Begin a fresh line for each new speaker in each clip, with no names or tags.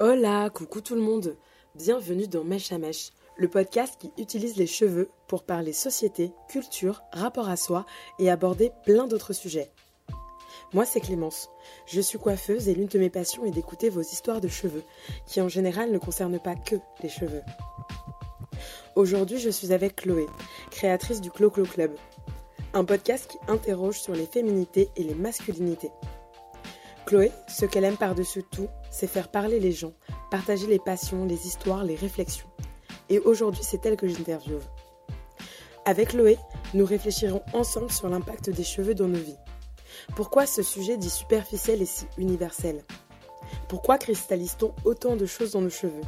Hola, coucou tout le monde. Bienvenue dans Mèche à Mèche, le podcast qui utilise les cheveux pour parler société, culture, rapport à soi et aborder plein d'autres sujets. Moi, c'est Clémence. Je suis coiffeuse et l'une de mes passions est d'écouter vos histoires de cheveux, qui en général ne concernent pas que les cheveux. Aujourd'hui, je suis avec Chloé, créatrice du Clo Clo Club, un podcast qui interroge sur les féminités et les masculinités. Chloé, ce qu'elle aime par-dessus tout, c'est faire parler les gens, partager les passions, les histoires, les réflexions. Et aujourd'hui, c'est elle que j'interviewe. Avec Chloé, nous réfléchirons ensemble sur l'impact des cheveux dans nos vies. Pourquoi ce sujet dit superficiel et si universel? Pourquoi cristallise-t-on autant de choses dans nos cheveux?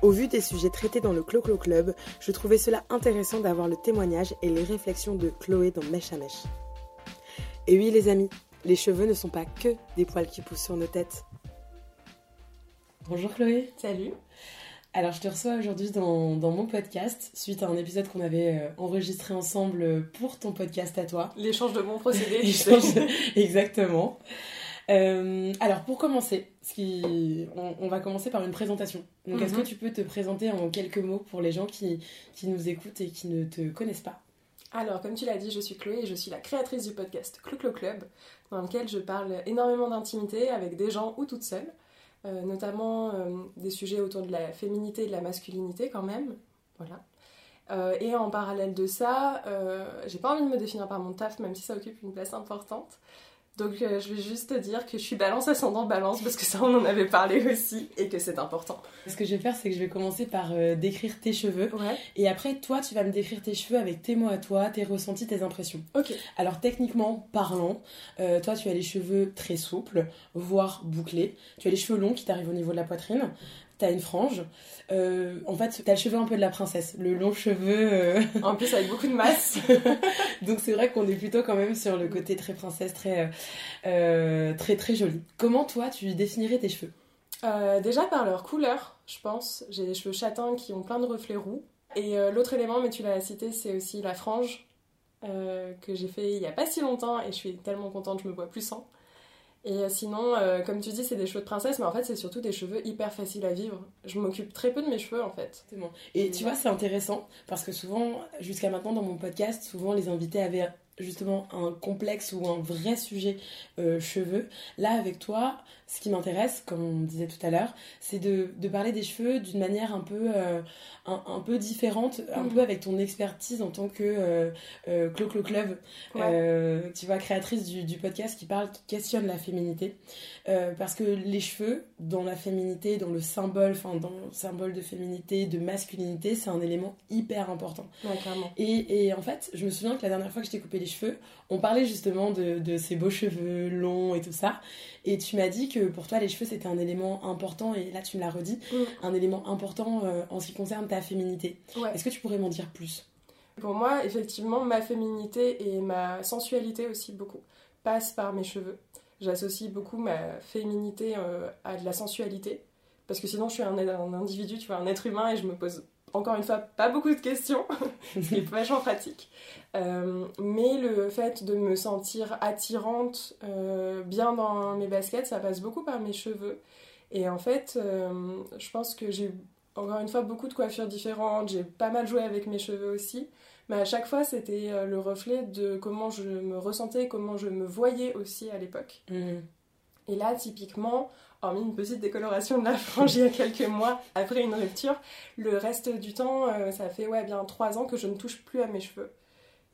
Au vu des sujets traités dans le Clo Clo Club, je trouvais cela intéressant d'avoir le témoignage et les réflexions de Chloé dans Mèche à Mèche. Et oui les amis, les cheveux ne sont pas que des poils qui poussent sur nos têtes. Bonjour Chloé.
Salut.
Alors je te reçois aujourd'hui dans, dans, mon podcast suite à un épisode qu'on avait euh, enregistré ensemble pour ton podcast à toi.
L'échange de bons procédés.
Exactement. Euh, alors pour commencer, ce qui... on, va commencer par une présentation. Donc est-ce que mhm. tu peux te présenter en quelques mots pour les gens qui, qui nous écoutent et qui ne te connaissent pas
alors, comme tu l'as dit, je suis Chloé et je suis la créatrice du podcast Clo Club, dans lequel je parle énormément d'intimité avec des gens ou toute seule, euh, notamment euh, des sujets autour de la féminité et de la masculinité quand même. Voilà. Euh, et en parallèle de ça, j'ai pas envie de me définir par mon taf, même si ça occupe une place importante. Donc euh, je vais juste te dire que je suis balance ascendant balance parce que ça on en avait parlé aussi et que c'est important.
Ce que je vais faire c'est que je vais commencer par euh, décrire tes cheveux et après toi tu vas me décrire tes cheveux avec tes mots à toi, tes ressentis, tes impressions.
Ok.
Alors techniquement parlant, euh, toi tu as les cheveux très souples, voire bouclés. Tu as les cheveux longs qui t'arrivent au niveau de la poitrine t'as une frange. Euh, en fait, t'as le cheveu un peu de la princesse, le long cheveu. Euh.
En plus, avec beaucoup de masse.
Donc c'est vrai qu'on est plutôt quand même sur le côté très princesse, très euh, très très joli. Comment toi, tu définirais tes cheveux?
Déjà par leur couleur, je pense. J'ai des cheveux châtains qui ont plein de reflets roux. Et l'autre élément, mais tu l'as cité, c'est aussi la frange que j'ai fait il y a pas si longtemps et je suis tellement contente, je me vois plus sans. Et euh, sinon, euh, comme tu dis, c'est des cheveux de princesse, mais en fait, c'est surtout des cheveux hyper faciles à vivre. Je m'occupe très peu de mes cheveux, en fait.
Et tu vois, c'est intéressant, parce que souvent, jusqu'à maintenant, dans mon podcast, souvent, les invités avaient justement un complexe ou un vrai sujet euh, cheveux. Là, avec toi, ce qui m'intéresse, comme on disait tout à l'heure, c'est de, de, parler des cheveux d'une manière un peu, euh, un, peu différente, un mm. peu avec ton expertise en tant que euh, euh Clo Clo Club, tu vois, créatrice du, du, podcast qui parle, qui questionne la féminité. parce que les cheveux, dans la féminité, dans le symbole, enfin, dans le symbole de féminité, de masculinité, c'est un élément hyper important. et, et en fait, je me souviens que la dernière fois que je t'ai coupé les cheveux, on parlait justement de, de, ces beaux cheveux longs et tout ça. Et tu m'as dit que pour toi, les cheveux, c'était un élément important, et là, tu me l'as redit, mm. un élément important euh, en ce qui concerne ta féminité. Est-ce que tu pourrais m'en dire plus?
Pour moi, effectivement, ma féminité et ma sensualité aussi beaucoup passent par mes cheveux. J'associe beaucoup ma féminité euh, à de la sensualité. Parce que sinon, je suis un, un individu, tu vois, un être humain, et je me pose encore une fois, pas beaucoup de questions, ce qui est vachement pratique. Euh, mais le fait de me sentir attirante, euh, bien dans mes baskets, ça passe beaucoup par mes cheveux. Et en fait, euh, je pense que j'ai encore une fois beaucoup de coiffures différentes, j'ai pas mal joué avec mes cheveux aussi. Mais à chaque fois, c'était le reflet de comment je me ressentais, comment je me voyais aussi à l'époque. Mmh. Et là, typiquement, hormis une petite décoloration de la frange il y a quelques mois après une rupture, le reste du temps, euh, ça fait ouais, bien trois ans que je ne touche plus à mes cheveux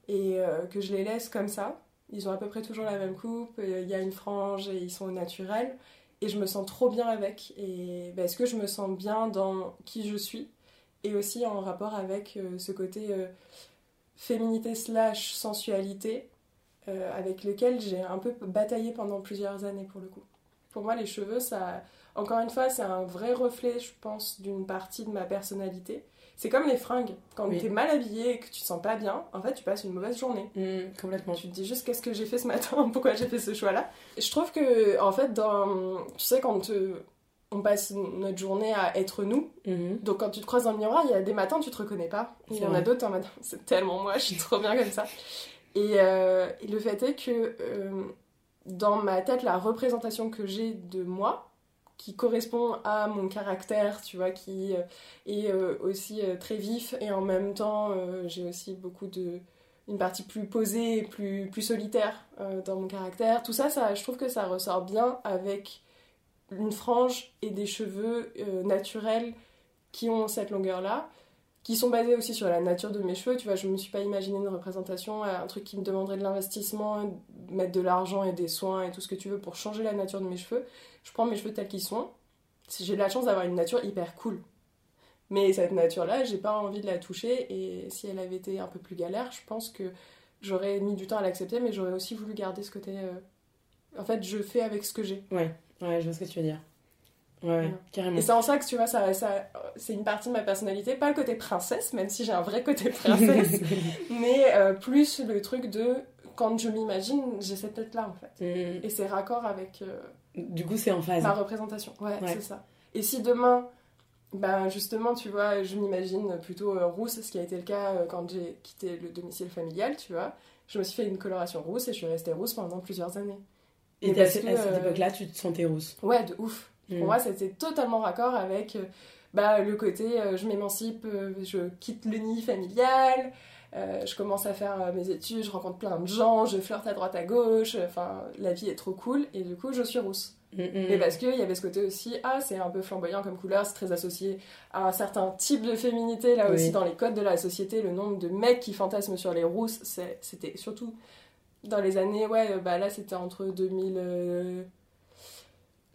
et euh, que je les laisse comme ça. Ils ont à peu près toujours la même coupe, euh, il y a une frange et ils sont naturels et je me sens trop bien avec. Et ben, est-ce que je me sens bien dans qui je suis? Et aussi en rapport avec ce côté féminité slash sensualité avec lequel j'ai un peu bataillé pendant plusieurs années pour le coup. Pour moi, les cheveux, ça, encore une fois, c'est un vrai reflet, je pense, d'une partie de ma personnalité. C'est comme les fringues. Quand tu es mal habillé et que tu te sens pas bien, en fait, tu passes une mauvaise journée.
Mmh, complètement.
Tu te dis juste qu'est-ce que j'ai fait ce matin, pourquoi j'ai fait ce choix-là? Je trouve que, en fait, dans, tu sais, quand on passe notre journée à être nous, mmh. donc quand tu te croises dans le miroir, il y a des matins, tu te reconnais pas. Il y en a d'autres, en matin, c'est tellement moi, je suis trop bien comme ça. Et, euh, et le fait est que. Euh, dans ma tête la représentation que j'ai de moi, qui correspond à mon caractère, tu vois, qui euh, est euh, aussi euh, très vif et en même temps j'ai aussi beaucoup de une partie plus posée, plus plus solitaire dans mon caractère. Tout ça, ça, je trouve que ça ressort bien avec une frange et des cheveux naturels qui ont cette longueur-là qui sont basés aussi sur la nature de mes cheveux. Tu vois, je me suis pas imaginé une représentation, un truc qui me demanderait de l'investissement, mettre de l'argent et des soins et tout ce que tu veux pour changer la nature de mes cheveux. Je prends mes cheveux tels qu'ils sont. J'ai la chance d'avoir une nature hyper cool. Mais cette nature-là, j'ai pas envie de la toucher et si elle avait été un peu plus galère, je pense que j'aurais mis du temps à l'accepter, mais j'aurais aussi voulu garder ce côté. Euh, en fait, je fais avec ce que j'ai.
Ouais, ouais, je vois ce que tu veux dire. Ouais, carrément.
Et c'est en ça que tu vois, ça, ça, c'est une partie de ma personnalité, pas le côté princesse, même si j'ai un vrai côté princesse, mais euh, plus le truc de quand je m'imagine, j'ai cette tête-là en fait. Mm. Et c'est raccord avec. Euh,
du coup, c'est en phase.
Ma représentation, ouais, c'est ça. Et si demain, ben justement, tu vois, je m'imagine plutôt euh, rousse, ce qui a été le cas quand j'ai quitté le domicile familial, tu vois, je me suis fait une coloration rousse et je suis restée rousse pendant plusieurs années.
Et, à, cette époque-là, tu te sentais rousse?
Ouais, de ouf. Pour mm. moi, c'était totalement raccord avec euh, bah, le côté euh, je m'émancipe, euh, je quitte le nid familial, je commence à faire mes études, je rencontre plein de gens, je flirte à droite à gauche, enfin, la vie est trop cool, et du coup, je suis rousse. Mm, mm. Et parce qu'il y avait ce côté aussi, ah, c'est un peu flamboyant comme couleur, c'est très associé à un certain type de féminité, là aussi dans les codes de la société, le nombre de mecs qui fantasment sur les rousses, c'était surtout dans les années, ouais, bah là c'était entre 2000.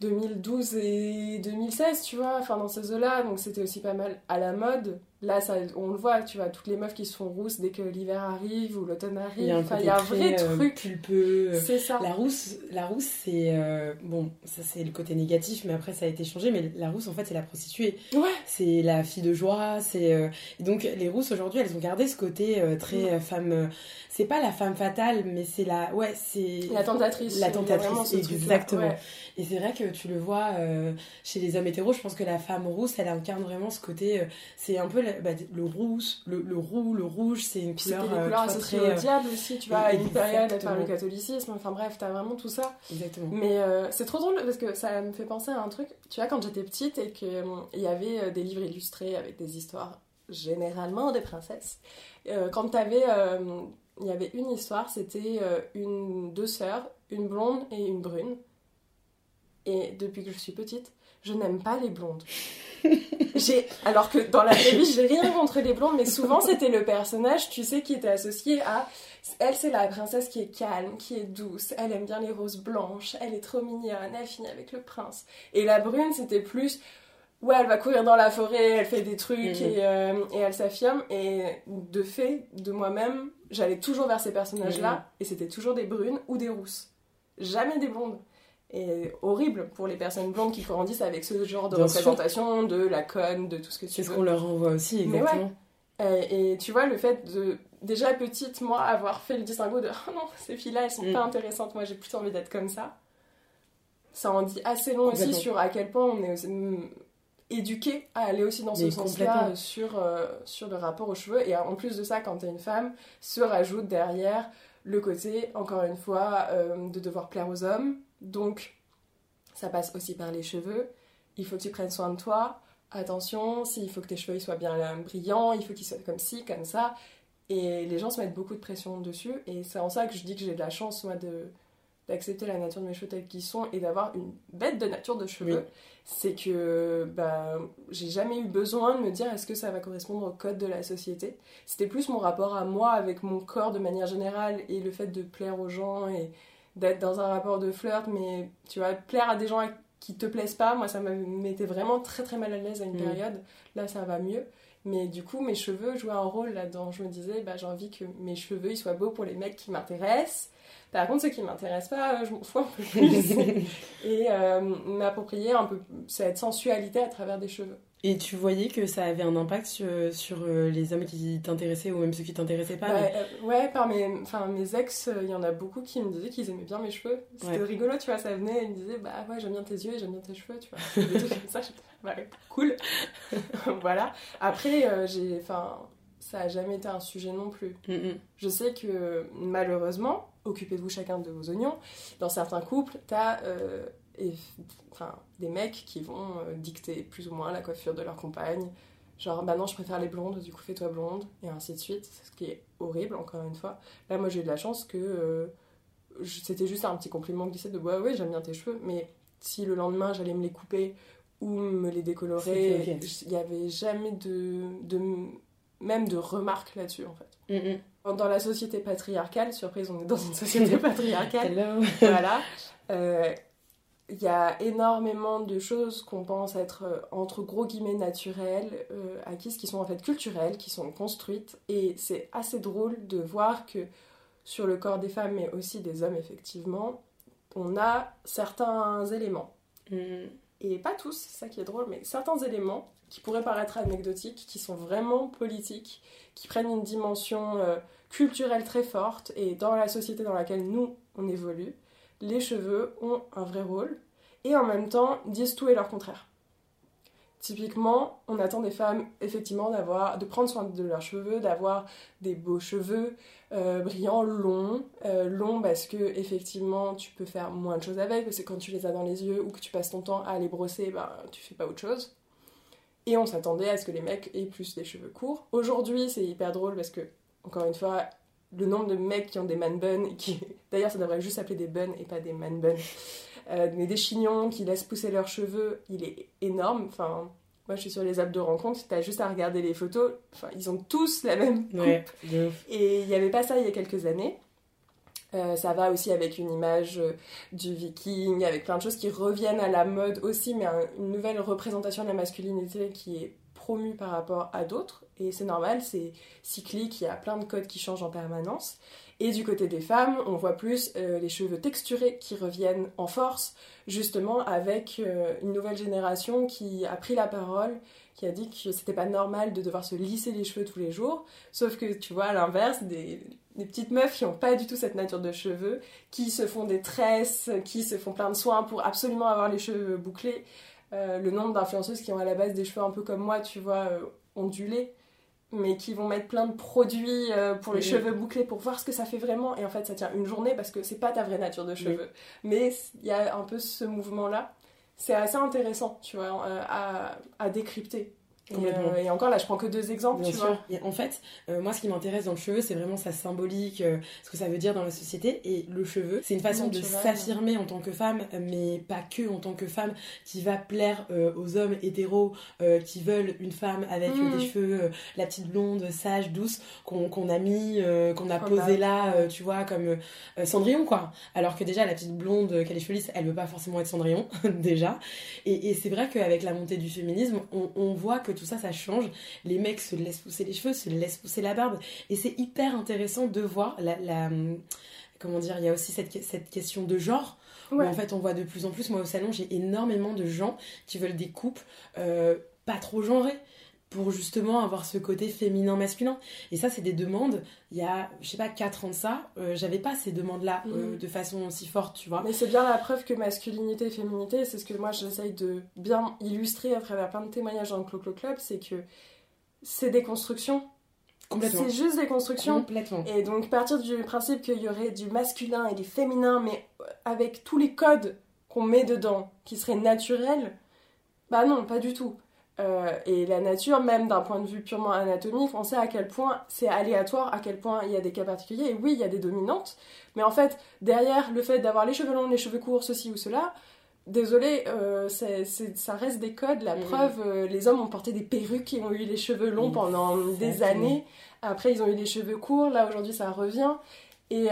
2012 et 2016, tu vois, enfin dans ces eaux-là, donc c'était aussi pas mal à la mode. Là, ça, on le voit, tu vois, toutes les meufs qui se font rousses dès que l'hiver arrive ou l'automne arrive. Il y a un, vrai euh, truc.
Pulpeux. C'est ça. La rousse, la rousse c'est. Euh, bon, ça c'est le côté négatif, mais après ça a été changé. Mais la rousse, en fait, c'est la prostituée.
Ouais.
C'est la fille de joie. C'est. Euh, donc les rousses aujourd'hui, elles ont gardé ce côté très femme. c'est pas la femme fatale, mais c'est la. Ouais, c'est.
La tentatrice.
La tentatrice, exactement. Et c'est vrai que tu le vois chez les hommes hétéros, je pense que la femme rousse, elle incarne vraiment ce côté. c'est un peu bah, le rouge, le, le, roux, le rouge, c'est une couleur.
C'était des couleurs associées au diable aussi, tu vois, à une période par le catholicisme. Enfin bref, t'as vraiment tout ça.
Exactement.
Mais euh, c'est trop drôle parce que ça me fait penser à un truc. Tu vois, quand j'étais petite et qu'il y avait euh, des livres illustrés avec des histoires généralement des princesses. Euh, quand t'avais. il y avait une histoire, c'était une deux sœurs, une blonde et une brune. Et depuis que je suis petite, je n'aime pas les blondes. j'ai alors que dans la vraie vie j'ai rien contre les blondes mais souvent c'était le personnage tu sais qui était associé à elle c'est la princesse qui est calme qui est douce elle aime bien les roses blanches elle est trop mignonne elle finit avec le prince. Et la brune c'était plus ouais elle va courir dans la forêt elle fait des trucs et, euh, et, elle s'affirme. Et de fait de moi-même j'allais toujours vers ces personnages là mhm. et c'était toujours des brunes ou des rousses. Jamais des blondes et horrible pour les personnes blondes qui grandissent avec ce genre de représentation de la conne, de tout ce que tu
veux. C'est ce qu'on leur renvoie aussi, exactement.
Et, tu vois, le fait de, déjà petite, moi, avoir fait le distinguo de oh non, ces filles-là, elles sont mm. pas intéressantes, moi j'ai plutôt envie d'être comme ça, ça en dit assez long aussi sur à quel point on est mm, éduqué à aller aussi dans ce sens-là sur, euh, sur le rapport aux cheveux. Et en plus de ça, quand t'es une femme, se rajoute derrière le côté, encore une fois, euh, de devoir plaire aux hommes, donc, ça passe aussi par les cheveux. Il faut que tu prennes soin de toi. Attention, s'il faut que tes cheveux soient bien brillants, il faut qu'ils soient comme ci, comme ça. Et les gens se mettent beaucoup de pression dessus. Et c'est en ça que je dis que j'ai de la chance, moi, de, d'accepter la nature de mes cheveux tels qu'ils sont et d'avoir une bête de nature de cheveux, c'est que bah, j'ai jamais eu besoin de me dire est-ce que ça va correspondre au code de la société? C'était plus mon rapport à moi avec mon corps de manière générale et le fait de plaire aux gens et, d'être dans un rapport de flirt, mais tu vois, plaire à des gens qui te plaisent pas, moi ça me mettait vraiment très très mal à l'aise à une mm. période. Là ça va mieux. Mais du coup, mes cheveux jouaient un rôle là-dedans. Je me disais, bah, j'ai envie que mes cheveux ils soient beaux pour les mecs qui m'intéressent. Par contre, ceux qui m'intéressent pas, je m'en fous un peu plus. et euh, m'approprier un peu cette sensualité à travers des cheveux.
Et tu voyais que ça avait un impact sur, sur euh, les hommes qui t'intéressaient ou même ceux qui t'intéressaient pas
Ouais, euh, ouais par mes, mes ex, il y en a beaucoup qui me disaient qu'ils aimaient bien mes cheveux. C'était rigolo, tu vois, ça venait, ils me disaient, bah ouais, j'aime bien tes yeux et j'aime bien tes cheveux, tu vois. Des trucs comme ça, j'étais, ouais, cool. voilà. Après, euh, j'ai, enfin, ça a jamais été un sujet non plus. Mm, mm. Je sais que malheureusement, occupez-vous chacun de vos oignons, dans certains couples, t'as et, enfin, des mecs qui vont euh, dicter plus ou moins la coiffure de leur compagne. Genre, bah non, je préfère les blondes, du coup fais-toi blonde, et ainsi de suite. Ce qui est horrible, encore une fois. Là, moi, j'ai eu de la chance que euh, c'était juste un petit compliment glissé de ouais, ouais, j'aime bien tes cheveux, mais si le lendemain j'allais me les couper ou me les décolorer, il n'y avait jamais de, de, même de remarques là-dessus, en fait. Mm, mm. Dans la société patriarcale, surprise, on est dans une société patriarcale. voilà. Euh, il y a énormément de choses qu'on pense être euh, entre gros guillemets naturelles, euh, acquises, qui sont en fait culturelles, qui sont construites. Et c'est assez drôle de voir que sur le corps des femmes, mais aussi des hommes, effectivement, on a certains éléments. Mm. Et pas tous, c'est ça qui est drôle, mais certains éléments qui pourraient paraître anecdotiques, qui sont vraiment politiques, qui prennent une dimension euh, culturelle très forte. Et dans la société dans laquelle nous, on évolue, les cheveux ont un vrai rôle et en même temps disent tout et leur contraire. Typiquement, on attend des femmes effectivement de prendre soin de leurs cheveux, d'avoir des beaux cheveux euh, brillants, longs, euh, longs parce que effectivement tu peux faire moins de choses avec, parce que quand tu les as dans les yeux ou que tu passes ton temps à les brosser, ben tu fais pas autre chose. Et on s'attendait à ce que les mecs aient plus des cheveux courts. Aujourd'hui, c'est hyper drôle parce que, encore une fois, le nombre de mecs qui ont des man buns, qui... d'ailleurs ça devrait juste s'appeler des buns et pas des man buns, euh, mais des chignons qui laissent pousser leurs cheveux, il est énorme. Enfin, moi je suis sur les apps de rencontre, t'as juste à regarder les photos, enfin, ils ont tous la même coupe. et il n'y avait pas ça il y a quelques années. Euh, ça va aussi avec une image euh, du viking, avec plein de choses qui reviennent à la mode aussi, mais une nouvelle représentation de la masculinité qui est promue par rapport à d'autres. Et c'est normal, c'est cyclique, il y a plein de codes qui changent en permanence. Et du côté des femmes, on voit plus euh, les cheveux texturés qui reviennent en force, justement avec euh, une nouvelle génération qui a pris la parole, qui a dit que c'était pas normal de devoir se lisser les cheveux tous les jours. Sauf que tu vois, à l'inverse, des, petites meufs qui n'ont pas du tout cette nature de cheveux, qui se font des tresses, qui se font plein de soins pour absolument avoir les cheveux bouclés. Euh, le nombre d'influenceuses qui ont à la base des cheveux un peu comme moi, tu vois, ondulés mais qui vont mettre plein de produits euh, pour les cheveux bouclés pour voir ce que ça fait vraiment. Et en fait, ça tient une journée parce que c'est pas ta vraie nature de cheveux. Mais il y a un peu ce mouvement-là. C'est assez intéressant, tu vois, euh, à, à décrypter. Euh, et, encore là, je prends que deux exemples, tu vois.
en fait, euh, moi, ce qui m'intéresse dans le cheveu, c'est vraiment sa symbolique, euh, ce que ça veut dire dans la société. Et le cheveu, c'est une façon de s'affirmer en tant que femme, mais pas que en tant que femme, qui va plaire aux hommes hétéros qui veulent une femme avec des mm. cheveux, la petite blonde, sage, douce, qu'on a mis, qu'on a posé là, tu vois, comme Cendrillon, quoi. Alors que déjà, la petite blonde qui a les cheveux lisses, elle veut pas forcément être Cendrillon, déjà. Et, et c'est vrai qu'avec la montée du féminisme, on, on voit que tout ça, ça change. Les mecs se laissent pousser les cheveux, se laissent pousser la barbe. Et c'est hyper intéressant de voir la, comment dire, il y a aussi cette, cette question de genre. Où en fait, on voit de plus en plus, moi au salon, j'ai énormément de gens qui veulent des coupes euh, pas trop genrées pour justement avoir ce côté féminin-masculin. Et ça, c'est des demandes. Il y a, je sais pas, 4 ans de ça, euh, j'avais pas ces demandes-là euh, mm. de façon aussi forte, tu vois.
Mais c'est bien la preuve que masculinité et féminité, c'est ce que moi j'essaye de bien illustrer à travers plein de témoignages dans le Clo-Clo Club, c'est que c'est des constructions. C'est juste des constructions.
Complètement.
Et donc partir du principe qu'il y aurait du masculin et du féminin, mais avec tous les codes qu'on met dedans, qui seraient naturels, bah non, pas du tout. Euh, et la nature, même d'un point de vue purement anatomique, on sait à quel point c'est aléatoire, à quel point il y a des cas particuliers. Et oui, il y a des dominantes, mais en fait, derrière le fait d'avoir les cheveux longs, les cheveux courts, ceci ou cela, désolé, euh, ça reste des codes. La preuve, euh, les hommes ont porté des perruques et ont eu les cheveux longs pendant des années. Après, ils ont eu les cheveux courts. Là, aujourd'hui, ça revient. Et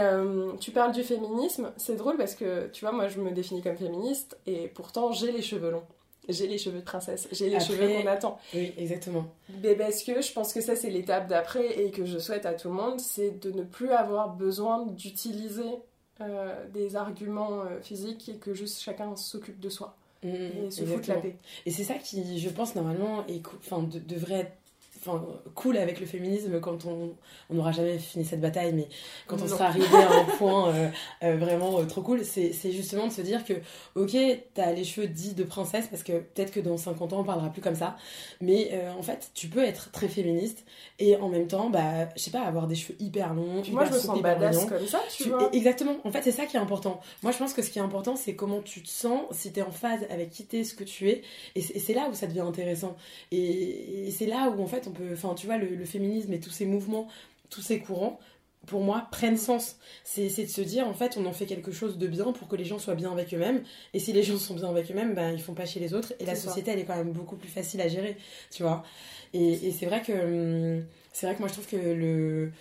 tu parles du féminisme, c'est drôle parce que, tu vois, moi, je me définis comme féministe et pourtant, j'ai les cheveux longs j'ai les cheveux de princesse, j'ai les cheveux qu'on attend.
Oui, exactement.
Mais parce que je pense que ça, c'est l'étape d'après et que je souhaite à tout le monde, c'est de ne plus avoir besoin d'utiliser euh, des arguments euh, physiques et que juste chacun s'occupe de soi. Mmh, et se fout la paix.
Et c'est ça qui, je pense, normalement, enfin, devrait être enfin, cool avec le féminisme quand on on n'aura jamais fini cette bataille mais quand on sera arrivé à un point euh, euh, vraiment euh, trop cool c'est justement de se dire que ok t'as les cheveux dits de princesse parce que peut-être que dans 50 ans on parlera plus comme ça mais en fait tu peux être très féministe et en même temps bah je sais pas avoir des cheveux hyper longs
moi je me sens badass comme ça tu, vois.
exactement. En fait c'est ça qui est important. Moi je pense que ce qui est important c'est comment tu te sens si t'es en phase avec qui t'es ce que tu es et c'est là où ça devient intéressant. Et, et c'est là où en fait enfin, tu vois, le, féminisme et tous ces mouvements, tous ces courants, pour moi, prennent sens. C'est de se dire, en fait, on en fait quelque chose de bien pour que les gens soient bien avec eux-mêmes. Et si les gens sont bien avec eux-mêmes, ben, ils font pas chez les autres. Et la société, elle est quand même beaucoup plus facile à gérer, tu vois. Et, c'est vrai que, hum, c'est vrai que moi, je trouve que le,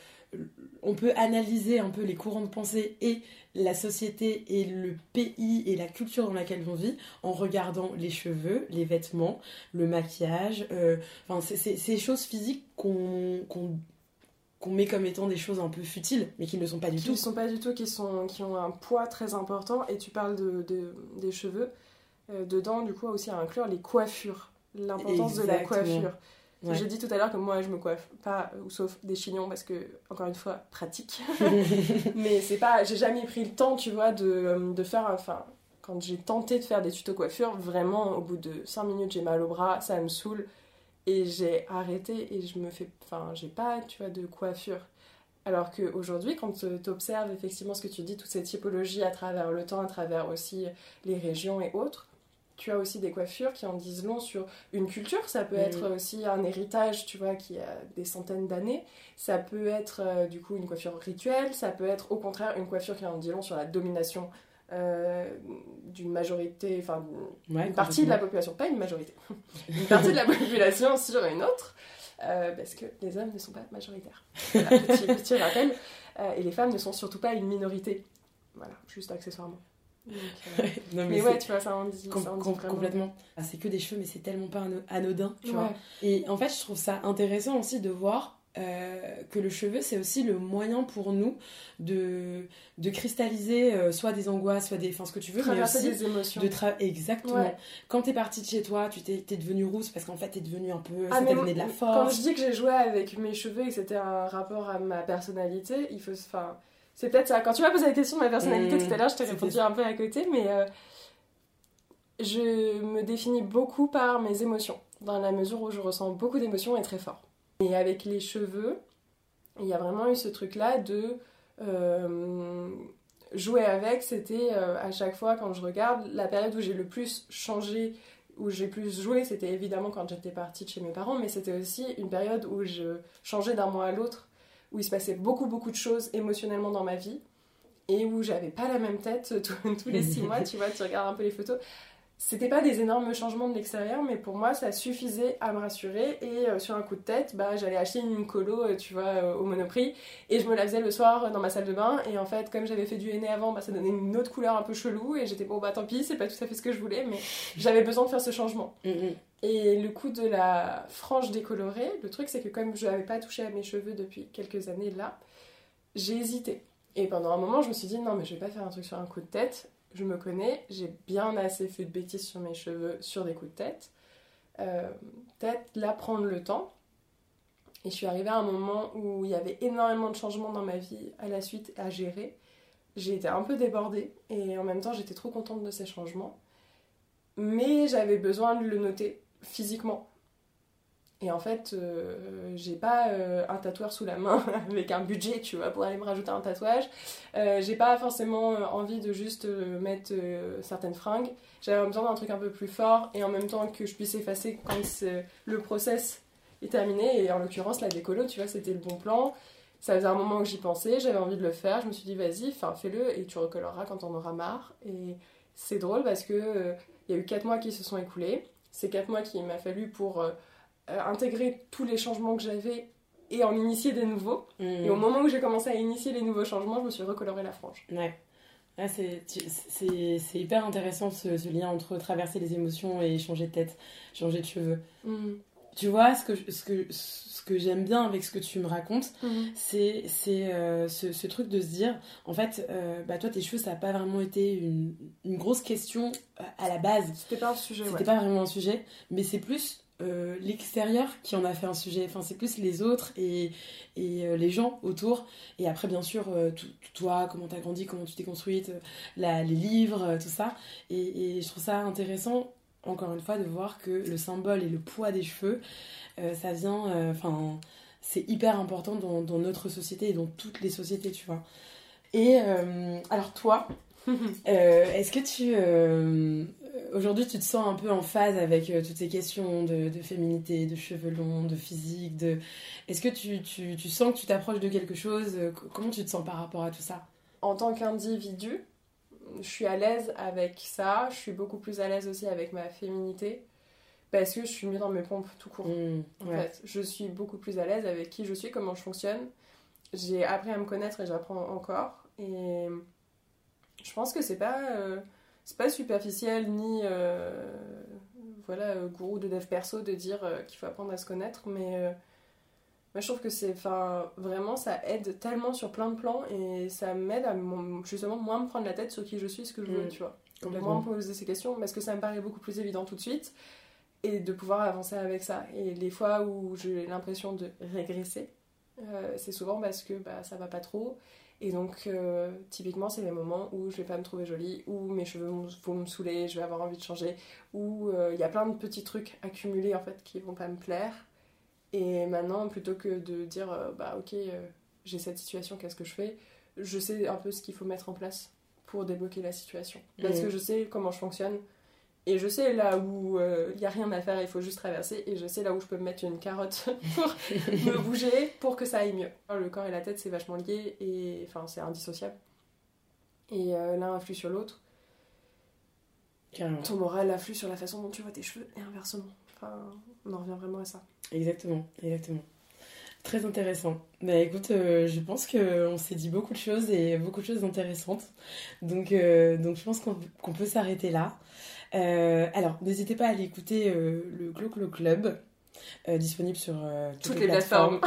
on peut analyser un peu les courants de pensée et la société et le pays et la culture dans laquelle on vit en regardant les cheveux, les vêtements, le maquillage, euh, enfin ces choses physiques qu'on qu'on met comme étant des choses un peu futiles, mais qui ne sont pas du tout. Qui
ne sont pas du tout, qui, sont, qui ont un poids très important. Et tu parles de, des cheveux. Euh, dedans, du coup, aussi à inclure les coiffures. L'importance de la coiffure. J'ai dit tout à l'heure que moi je me coiffe pas, ou sauf des chignons parce que, encore une fois, pratique. mais c'est pas. J'ai jamais pris le temps, tu vois, de, euh, de faire. Enfin, quand j'ai tenté de faire des tutos coiffure, vraiment, au bout de 5 minutes, j'ai mal au bras, ça me saoule. Et j'ai arrêté et je me fais. Enfin, j'ai pas, tu vois, de coiffure. Alors qu'aujourd'hui, quand tu observes effectivement ce que tu dis, toutes ces typologies à travers le temps, à travers aussi les régions et autres, tu as aussi des coiffures qui en disent long sur une culture. Ça peut être aussi un héritage, tu vois, qui a des centaines d'années. Ça peut être euh, du coup une coiffure rituelle. Ça peut être au contraire une coiffure qui en dit long sur la domination euh, d'une majorité, enfin une partie de la population, pas une majorité, une partie de la population sur une autre. Euh, parce que les hommes ne sont pas majoritaires. petit, petit, rappel. et les femmes ne sont surtout pas une minorité. Voilà, juste accessoirement. Euh, mais, ouais, tu vois, ça en dit,
Complètement. Ah, c'est que des cheveux, mais c'est tellement pas anodin, tu vois. Et en fait, je trouve ça intéressant aussi de voir euh, que le cheveu, c'est aussi le moyen pour nous de, de cristalliser euh, soit des angoisses, soit des. Enfin, ce que tu veux,
mais aussi des émotions.
De Exactement. Quand t'es partie de chez toi, tu t'es, devenue rousse parce qu'en fait, t'es devenue un peu. Ah, ça t'a donné de la force.
Quand je dis que j'ai joué avec mes cheveux et que c'était un rapport à ma personnalité, il faut. Enfin c'est peut-être ça. Quand tu m'as posé la question de ma personnalité mmh. tout à l'heure, je t'ai répondu un peu à côté, mais euh, je me définis beaucoup par mes émotions, dans la mesure où je ressens beaucoup d'émotions et très fort. Et avec les cheveux, il y a vraiment eu ce truc-là de euh, jouer avec. C'était euh, à chaque fois quand je regarde, la période où j'ai le plus changé, où j'ai plus joué, c'était évidemment quand j'étais partie de chez mes parents, mais c'était aussi une période où je changeais d'un mois à l'autre où il se passait beaucoup, beaucoup de choses émotionnellement dans ma vie et où j'avais pas la même tête tous les six mois, tu vois, tu regardes un peu les photos. C'était pas des énormes changements de l'extérieur, mais pour moi, ça suffisait à me rassurer. Et euh, sur un coup de tête, bah, j'allais acheter une colo, euh, tu vois, euh, au Monoprix, et je me la faisais le soir dans ma salle de bain. Et en fait, comme j'avais fait du henné avant, bah, ça donnait une autre couleur un peu chelou. Et j'étais bon, bah tant pis, c'est pas tout à fait ce que je voulais, mais j'avais besoin de faire ce changement. Mm, mm. Et le coup de la frange décolorée, le truc c'est que comme je n'avais pas touché à mes cheveux depuis quelques années là, j'ai hésité. Et pendant un moment, je me suis dit non, mais je vais pas faire un truc sur un coup de tête. Je me connais, j'ai bien assez fait de bêtises sur mes cheveux sur des coups de tête. Euh, peut-être là prendre le temps. Et je suis arrivée à un moment où il y avait énormément de changements dans ma vie à la suite à gérer. J'ai été un peu débordée et en même temps j'étais trop contente de ces changements. Mais j'avais besoin de le noter physiquement. Et en fait, euh, j'ai pas euh, un tatoueur sous la main avec un budget, tu vois, pour aller me rajouter un tatouage. Euh, j'ai pas forcément envie de juste mettre certaines fringues. J'avais besoin d'un truc un peu plus fort et en même temps que je puisse effacer quand le process est terminé. Et en l'occurrence, la décolo, tu vois, c'était le bon plan. Ça faisait un moment que j'y pensais, j'avais envie de le faire. Je me suis dit, vas-y, fais-le et tu recolleras quand on aura marre. Et c'est drôle parce que il y a eu 4 mois qui se sont écoulés. C'est 4 mois qu'il m'a fallu pour euh, intégrer tous les changements que j'avais et en initier des nouveaux. Mmh. Et au moment où j'ai commencé à initier les nouveaux changements, je me suis recoloré la frange.
Ouais. c'est hyper intéressant ce, lien entre traverser les émotions et changer de tête, changer de cheveux. Mmh. Tu vois, ce que, ce que, ce que j'aime bien avec ce que tu me racontes, mhm. c'est euh, ce, ce, truc de se dire, en fait, euh, bah, toi, tes cheveux, ça n'a pas vraiment été une, une, grosse question à la base.
C'était pas un sujet.
C'était pas vraiment un sujet, mais c'est plus euh, l'extérieur qui en a fait un sujet. Enfin, c'est plus les autres et, et euh, les gens autour. Et après, bien sûr, euh, toi, comment t'as grandi, comment tu t'es construite, la, les livres, tout ça. Et, et, je trouve ça intéressant, encore une fois, de voir que le symbole et le poids des cheveux, ça vient. Enfin, c'est hyper important dans, dans, notre société et dans toutes les sociétés, tu vois. Et alors, toi, est-ce que tu aujourd'hui, tu te sens un peu en phase avec euh, toutes ces questions de, féminité, de cheveux longs, de physique. De... Est-ce que tu, tu, tu, sens que tu t'approches de quelque chose euh, Comment tu te sens par rapport à tout ça?
En tant qu'individu, je suis à l'aise avec ça. Je suis beaucoup plus à l'aise aussi avec ma féminité. Parce que je suis mieux dans mes pompes tout court. Mmh, en fait, je suis beaucoup plus à l'aise avec qui je suis, comment je fonctionne. J'ai appris à me connaître et j'apprends encore. Et je pense que c'est pas. Euh, c'est pas superficiel ni euh, voilà euh, gourou de dev perso de dire euh, qu'il faut apprendre à se connaître mais moi je trouve que c'est enfin vraiment ça aide tellement sur plein de plans et ça m'aide à justement moins me prendre la tête sur qui je suis ce que je veux mm. tu vois. Moins me poser ces questions parce que ça me paraît beaucoup plus évident tout de suite et de pouvoir avancer avec ça. Et les fois où j'ai l'impression de régresser c'est souvent parce que bah, ça va pas trop et donc, euh, typiquement, c'est les moments où je vais pas me trouver jolie, où mes cheveux vont me saouler, je vais avoir envie de changer, où euh, il y a plein de petits trucs accumulés en fait qui vont pas me plaire. Et maintenant, plutôt que de dire, euh, bah ok, j'ai cette situation, qu'est-ce que je fais? Je sais un peu ce qu'il faut mettre en place pour débloquer la situation. Parce mmh. que je sais comment je fonctionne, et je sais là où il euh, n'y a rien à faire, il faut juste traverser. Et je sais là où je peux me mettre une carotte pour me bouger pour que ça aille mieux. Le corps et la tête, c'est vachement lié et enfin, c'est indissociable. Et euh, l'un influe sur l'autre. Ton moral influe sur la façon dont tu vois tes cheveux et inversement. Enfin, on en revient vraiment à ça.
Exactement, exactement. Très intéressant. Bah écoute, euh, je pense qu'on s'est dit beaucoup de choses et beaucoup de choses intéressantes. Donc, donc je pense qu'on peut s'arrêter là. Euh, alors, n'hésitez pas à aller écouter euh, le Glo Club, euh, disponible sur toutes, les, plateformes.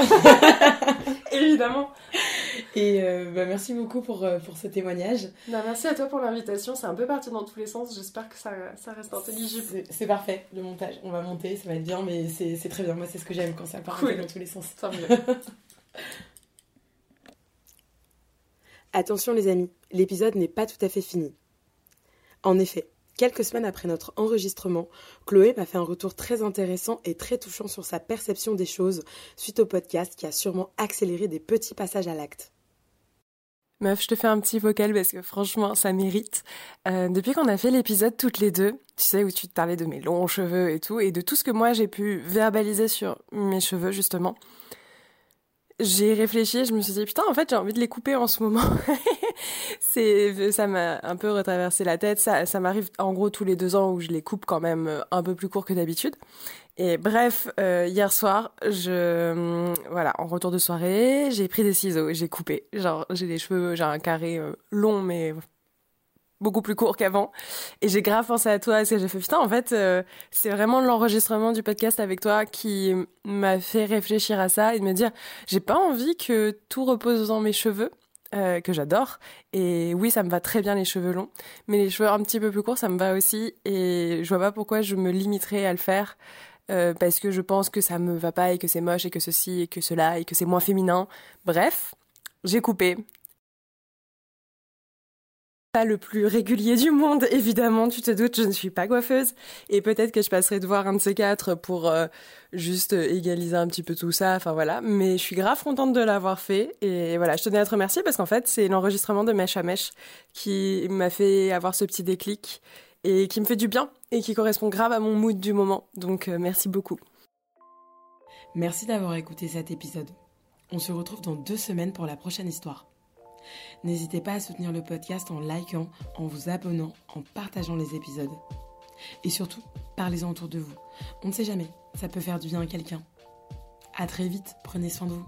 Évidemment.
Et bah, merci beaucoup pour, pour ce témoignage.
Bah, merci à toi pour l'invitation. C'est un peu parti dans tous les sens. J'espère que ça, ça reste intelligible.
C'est parfait, le montage. On va monter, ça va être bien, mais c'est très bien. Moi, c'est ce que j'aime quand ça part dans tous les sens. Attention les amis, l'épisode n'est pas tout à fait fini. En effet, Quelques semaines après notre enregistrement, Chloé m'a fait un retour très intéressant et très touchant sur sa perception des choses suite au podcast qui a sûrement accéléré des petits passages à l'acte.
Meuf, je te fais un petit vocal parce que franchement, ça mérite. Euh, depuis qu'on a fait l'épisode toutes les deux, tu sais, où tu te parlais de mes longs cheveux et tout, et de tout ce que moi j'ai pu verbaliser sur mes cheveux, justement, j'ai réfléchi, je me suis dit, putain, en fait, j'ai envie de les couper en ce moment. c'est, ça m'a un peu retraversé la tête. Ça, ça m'arrive en gros tous les deux ans où je les coupe quand même euh, un peu plus court que d'habitude. Et bref, euh, hier soir, je, hum, voilà, en retour de soirée, j'ai pris des ciseaux et j'ai coupé. Genre, j'ai les cheveux, j'ai un carré euh, long, mais beaucoup plus court qu'avant. Et j'ai grave pensé à toi, parce que j'ai fait putain, en fait, euh, c'est vraiment l'enregistrement du podcast avec toi qui m'a fait réfléchir à ça et de me dire, j'ai pas envie que tout repose dans mes cheveux. Euh, que j'adore. Et oui ça me va très bien les cheveux longs mais les cheveux un petit peu plus courts ça me va aussi. Et je vois pas pourquoi je me limiterais à le faire euh, parce que je pense que ça me va pas et que c'est moche et que ceci et que cela et que c'est moins féminin. Bref j'ai coupé pas le plus régulier du monde, évidemment, tu te doutes, je ne suis pas coiffeuse. Et peut-être que je passerai de voir un de ces quatre pour euh, juste égaliser un petit peu tout ça, enfin voilà. Mais je suis grave contente de l'avoir fait. Et voilà, je tenais à te remercier parce qu'en fait, c'est l'enregistrement de Mèche à Mèche qui m'a fait avoir ce petit déclic et qui me fait du bien et qui correspond grave à mon mood du moment. Donc euh, merci beaucoup.
Merci d'avoir écouté cet épisode. On se retrouve dans deux semaines pour la prochaine histoire. N'hésitez pas à soutenir le podcast en likant, en vous abonnant, en partageant les épisodes. Et surtout, parlez-en autour de vous. On ne sait jamais, ça peut faire du bien à quelqu'un. À très vite, prenez soin de vous.